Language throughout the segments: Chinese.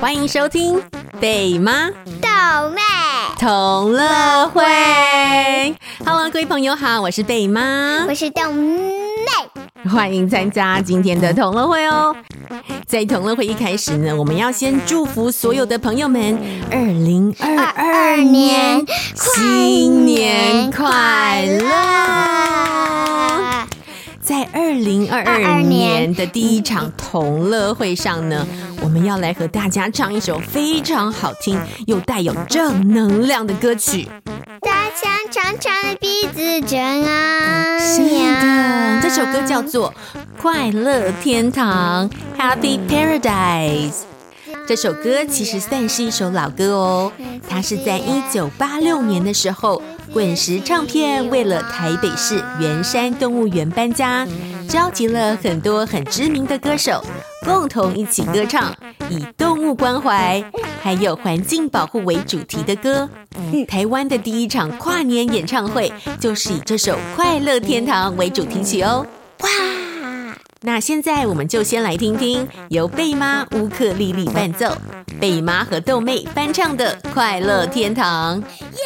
欢迎收听贝妈豆妹同乐会。Hello，各位朋友好，我是贝妈，我是豆妹，欢迎参加今天的同乐会哦。在同乐会一开始呢，我们要先祝福所有的朋友们，二零二二年新年快乐！零二二年的第一场同乐会上呢，我们要来和大家唱一首非常好听又带有正能量的歌曲。大象长长的鼻子真昂扬。是的，这首歌叫做《快乐天堂》（Happy Paradise）。这首歌其实算是一首老歌哦，它是在一九八六年的时候，滚石唱片为了台北市圆山动物园搬家，召集了很多很知名的歌手，共同一起歌唱以动物关怀还有环境保护为主题的歌。台湾的第一场跨年演唱会就是以这首《快乐天堂》为主题曲哦。哇！那现在我们就先来听听由贝妈乌克丽丽伴奏，贝妈和豆妹翻唱的《快乐天堂》。耶！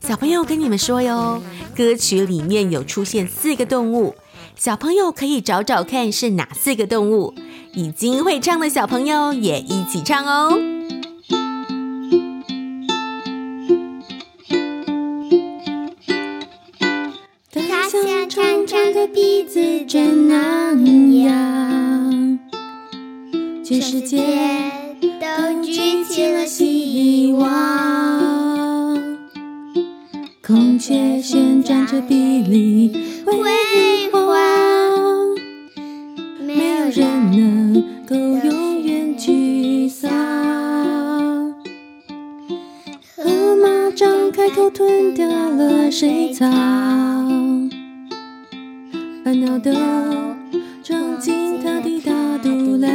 小朋友跟你们说哟，歌曲里面有出现四个动物，小朋友可以找找看是哪四个动物。已经会唱的小朋友也一起唱哦。长的鼻子真昂扬，全世界都举起了希望。孔雀旋转着碧绿辉煌，没有人能够永远沮丧。河马张开口吞掉了。水草。都装进他的大肚量，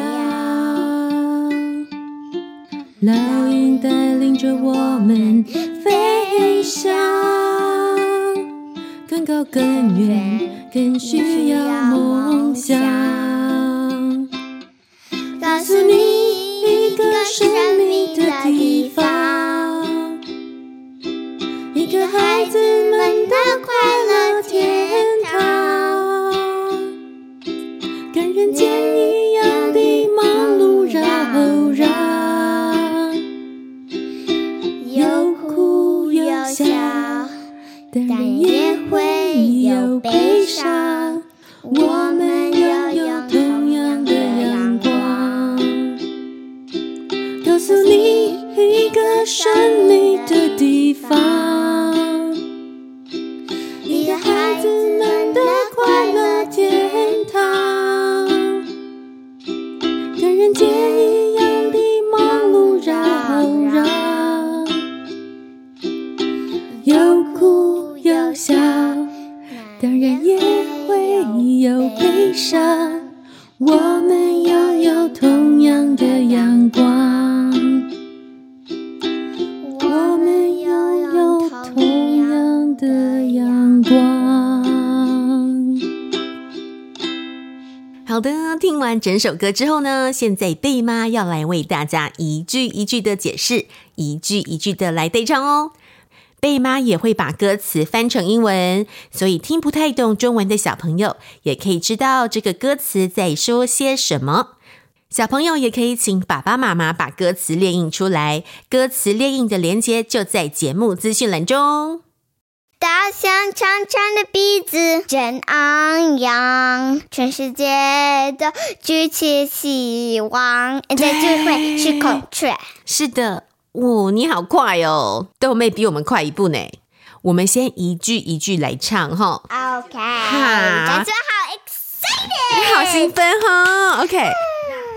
老鹰带领着我们飞翔，更高更远，更需要梦想。也会有悲伤。我上。我们拥有同样的阳光，我们拥有同样的阳光。好的，听完整首歌之后呢，现在贝妈要来为大家一句一句的解释，一句一句的来对唱哦。贝妈也会把歌词翻成英文，所以听不太懂中文的小朋友也可以知道这个歌词在说些什么。小朋友也可以请爸爸妈妈把歌词列印出来，歌词列印的连接就在节目资讯栏中。大象长长的鼻子真昂扬，全世界都举起希望。这句会是孔雀。是的，哦，你好快哦，豆妹比我们快一步呢。我们先一句一句来唱哈。OK，感觉好 excited，你好兴奋哈。OK，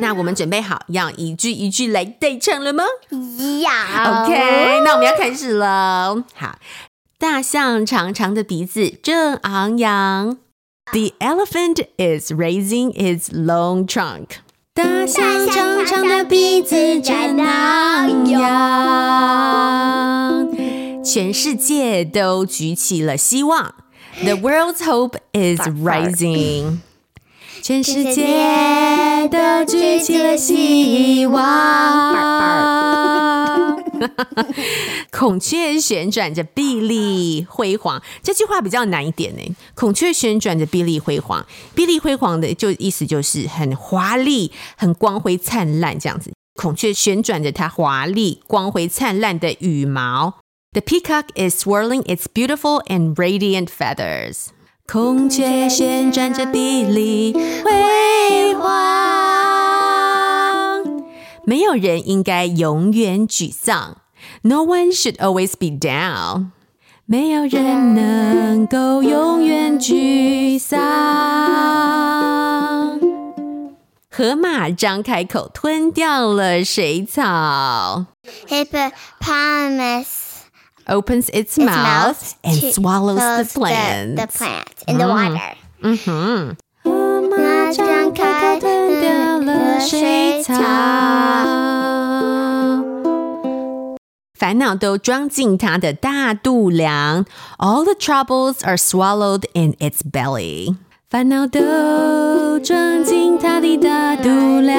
那我们准备好要一句一句来对唱了吗？要。OK，那我们要开始了。好。大象长长的鼻子正昂扬。The elephant is raising its long trunk。大象长长的鼻子正荡漾。全世界都举起了希望。The world's hope is rising。全世界都举起了希望。孔雀旋转着碧丽辉煌，这句话比较难一点呢。孔雀旋转着碧丽辉煌，碧丽辉煌的就意思就是很华丽、很光辉灿烂这样子。孔雀旋转着它华丽、光辉灿烂的羽毛。The peacock is swirling its beautiful and radiant feathers. 孔雀旋转着碧丽辉煌，没有人应该永远沮丧。No one should always be down。没有人能够永远沮丧。河马张开口吞掉了水草。Hippopotamus opens its, its mouth, mouth and swallows the plant. The, the plant in the water. 嗯哼。河马张开口吞 掉了水草。烦恼都装进它的大肚量。All the troubles are swallowed in its belly. 烦恼都装进它的大肚量。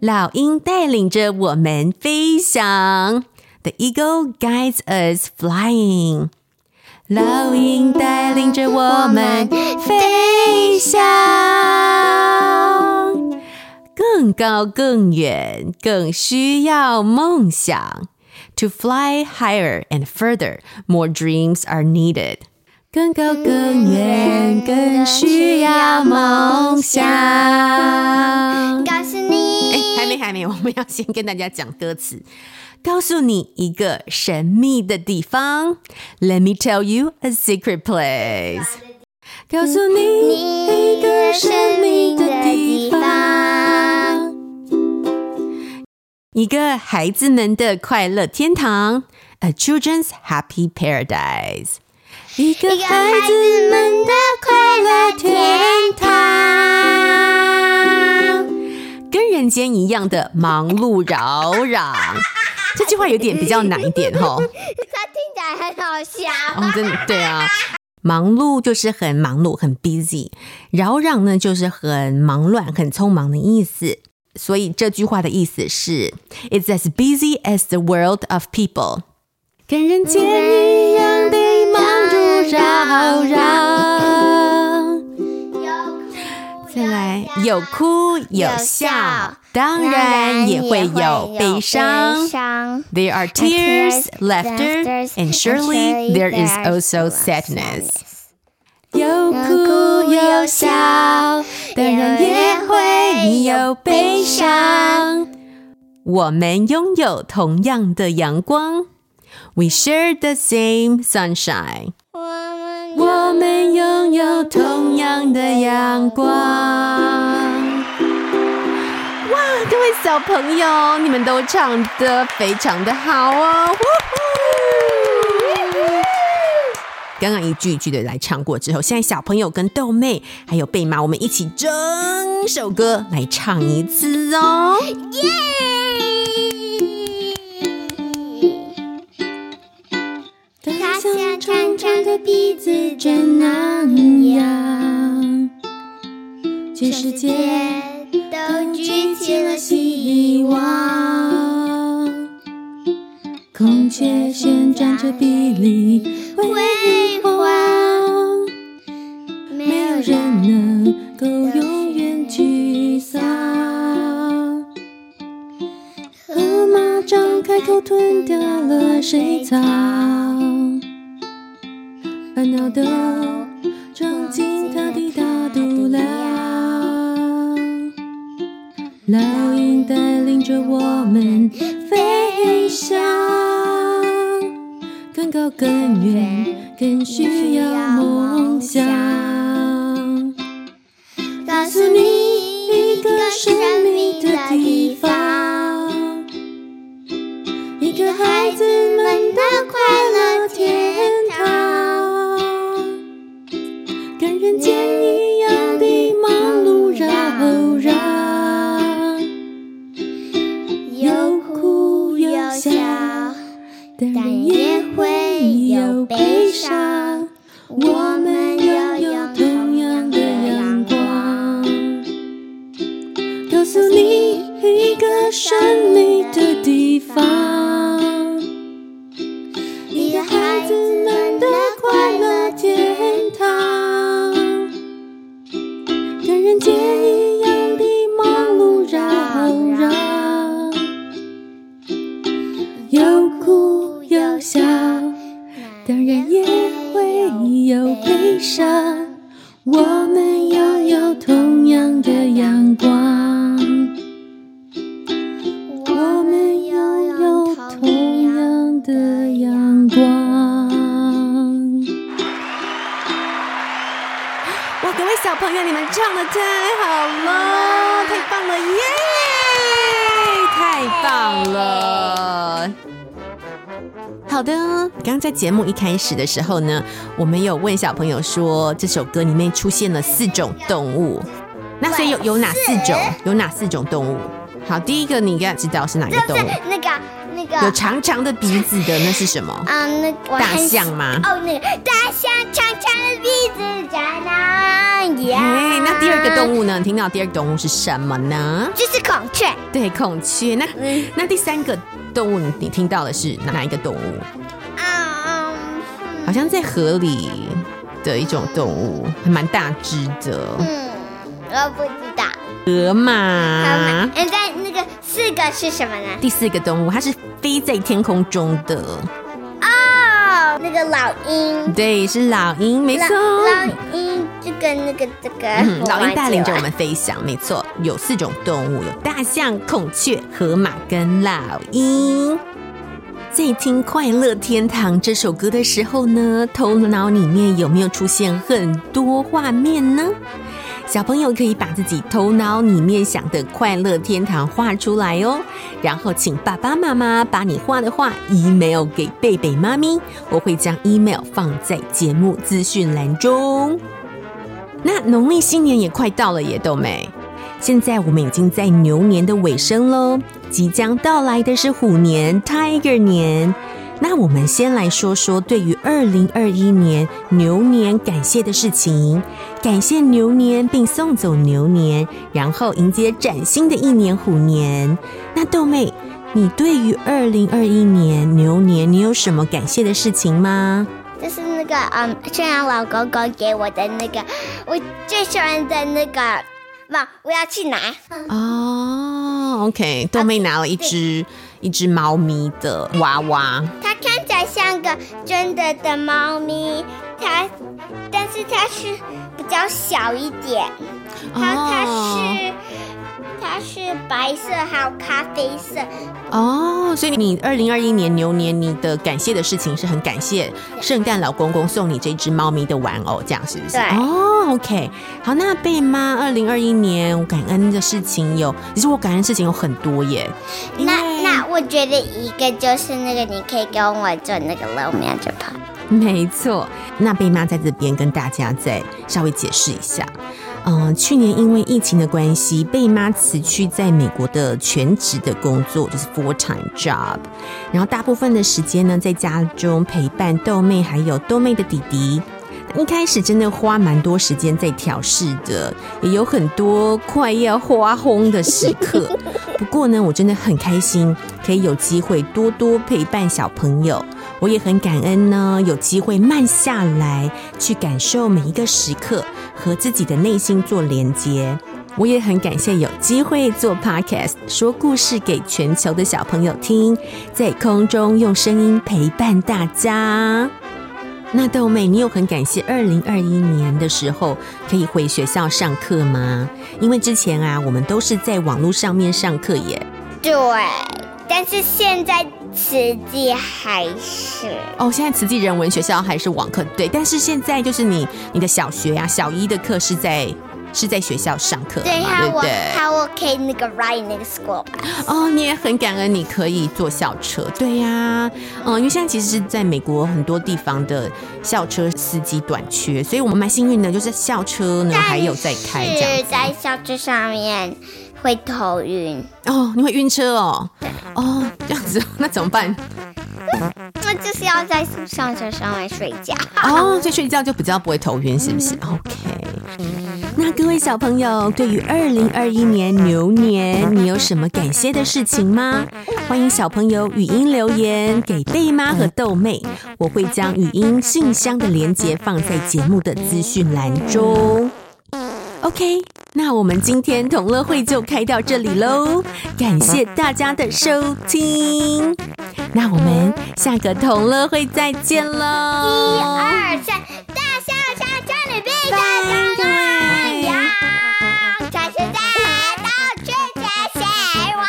老鹰带领着我们飞翔，The eagle guides us flying。 老鹰带领着我们飞翔，更高更远，更需要梦想。To fly higher and further, more dreams are needed。更高更远，更需要梦想。告诉你。 还没还没，我们要先跟大家讲歌词，告诉你一个神秘的地方。Let me tell you a secret place。告诉你一个神秘的地方，一个孩子们的快乐天堂，A children's happy paradise。一个孩子们的快乐天堂。间一样的忙碌扰攘，这句话有点比较难一点哈。它听起来很好笑。哦，真的对啊，忙碌就是很忙碌，很 busy；扰攘呢，就是很忙乱、很匆忙的意思。所以这句话的意思是：It's as busy as the world of people。跟人间一样的忙碌扰攘。来，有哭有笑，当然也会有悲伤。There are tears, laughter, and surely there is also sadness。有哭有笑，当然也会有悲伤。我们拥有同样的阳光，We share the same sunshine。 拥有同样的阳光。哇，各位小朋友，你们都唱得非常的好哦！刚刚一句一句的来唱过之后，现在小朋友跟豆妹还有贝妈，我们一起整首歌来唱一次哦！耶！像长长的鼻子真那样，全世界都举起了希望。孔雀旋转着碧丽辉煌，没有人能够永远沮丧。河马张开口吞掉了水草。都装进他的大肚量，老鹰带领着我们飞翔，更高更远，更需要梦想。告诉你但也会有悲伤。好的，刚刚在节目一开始的时候呢，我们有问小朋友说，这首歌里面出现了四种动物，那所以有有哪四种？有哪四种动物？好，第一个你应该知道是哪一个动物？那个那个有长长的鼻子的那是什么？啊，那个大象吗？哦，那个大象长长的鼻子在哪呀？哎，那第二个动物呢？你听到第二个动物是什么呢？就是孔雀。对，孔雀。那那第三个？动物，你你听到的是哪一个动物？啊，好像在河里的一种动物，还蛮大只的。嗯，我不知道。河马。河马。嗯在那个四个是什么呢？第四个动物，它是飞在天空中的。哦，那个老鹰。对，是老鹰，没错。老鹰，这个那个这个。嗯，老鹰带领着我们飞翔，没错。有四种动物，有大象、孔雀、河马跟老鹰。在听《快乐天堂》这首歌的时候呢，头脑里面有没有出现很多画面呢？小朋友可以把自己头脑里面想的快乐天堂画出来哦，然后请爸爸妈妈把你画的画 email 给贝贝妈咪，我会将 email 放在节目资讯栏中。那农历新年也快到了耶，豆妹。现在我们已经在牛年的尾声喽，即将到来的是虎年 Tiger 年。那我们先来说说对于二零二一年牛年感谢的事情，感谢牛年并送走牛年，然后迎接崭新的一年虎年。那豆妹，你对于二零二一年牛年，你有什么感谢的事情吗？就是那个嗯，圣诞老公公给我的那个我最喜欢的那个，不，我要去拿。哦，OK，豆妹拿了一只。一只猫咪的娃娃，它看起来像个真的的猫咪，它，但是它是比较小一点，它它是。它是白色还有咖啡色哦，所以你二零二一年牛年你的感谢的事情是很感谢圣诞老公公送你这只猫咪的玩偶，这样是不是？对哦，OK，好，那贝妈二零二一年我感恩的事情有，其实我感恩的事情有很多耶。那那我觉得一个就是那个你可以跟我做那个 low magic pot。没错，那贝妈在这边跟大家再稍微解释一下。嗯、呃，去年因为疫情的关系，贝妈辞去在美国的全职的工作，就是 full time job。然后大部分的时间呢，在家中陪伴豆妹还有豆妹的弟弟。一开始真的花蛮多时间在调试的，也有很多快要花轰的时刻。不过呢，我真的很开心，可以有机会多多陪伴小朋友。我也很感恩呢，有机会慢下来去感受每一个时刻，和自己的内心做连接。我也很感谢有机会做 podcast，说故事给全球的小朋友听，在空中用声音陪伴大家。那豆妹，你有很感谢二零二一年的时候可以回学校上课吗？因为之前啊，我们都是在网络上面上课耶。对，但是现在。慈济还是哦，现在慈济人文学校还是网课，对。但是现在就是你你的小学呀、啊，小一的课是在是在学校上课，对，对不对？还我可以那个 ride 那个 school 哦，你也很感恩，你可以坐校车，对呀、啊，嗯，因为现在其实是在美国很多地方的校车司机短缺，所以我们蛮幸运的，就是校车呢还有在开这样，在校车上面。会头晕哦，你会晕车哦，哦，子，那怎么办？那就是要在上车上来睡觉哦，所以睡觉就比较不会头晕，是不是、嗯、？OK。那各位小朋友，对于二零二一年牛年，你有什么感谢的事情吗？欢迎小朋友语音留言给贝妈和豆妹，我会将语音信箱的连接放在节目的资讯栏中。OK。那我们今天同乐会就开到这里喽感谢大家的收听。那我们下个同乐会再见喽。一二三大笑声这里最大声太阳全世界都拒绝希望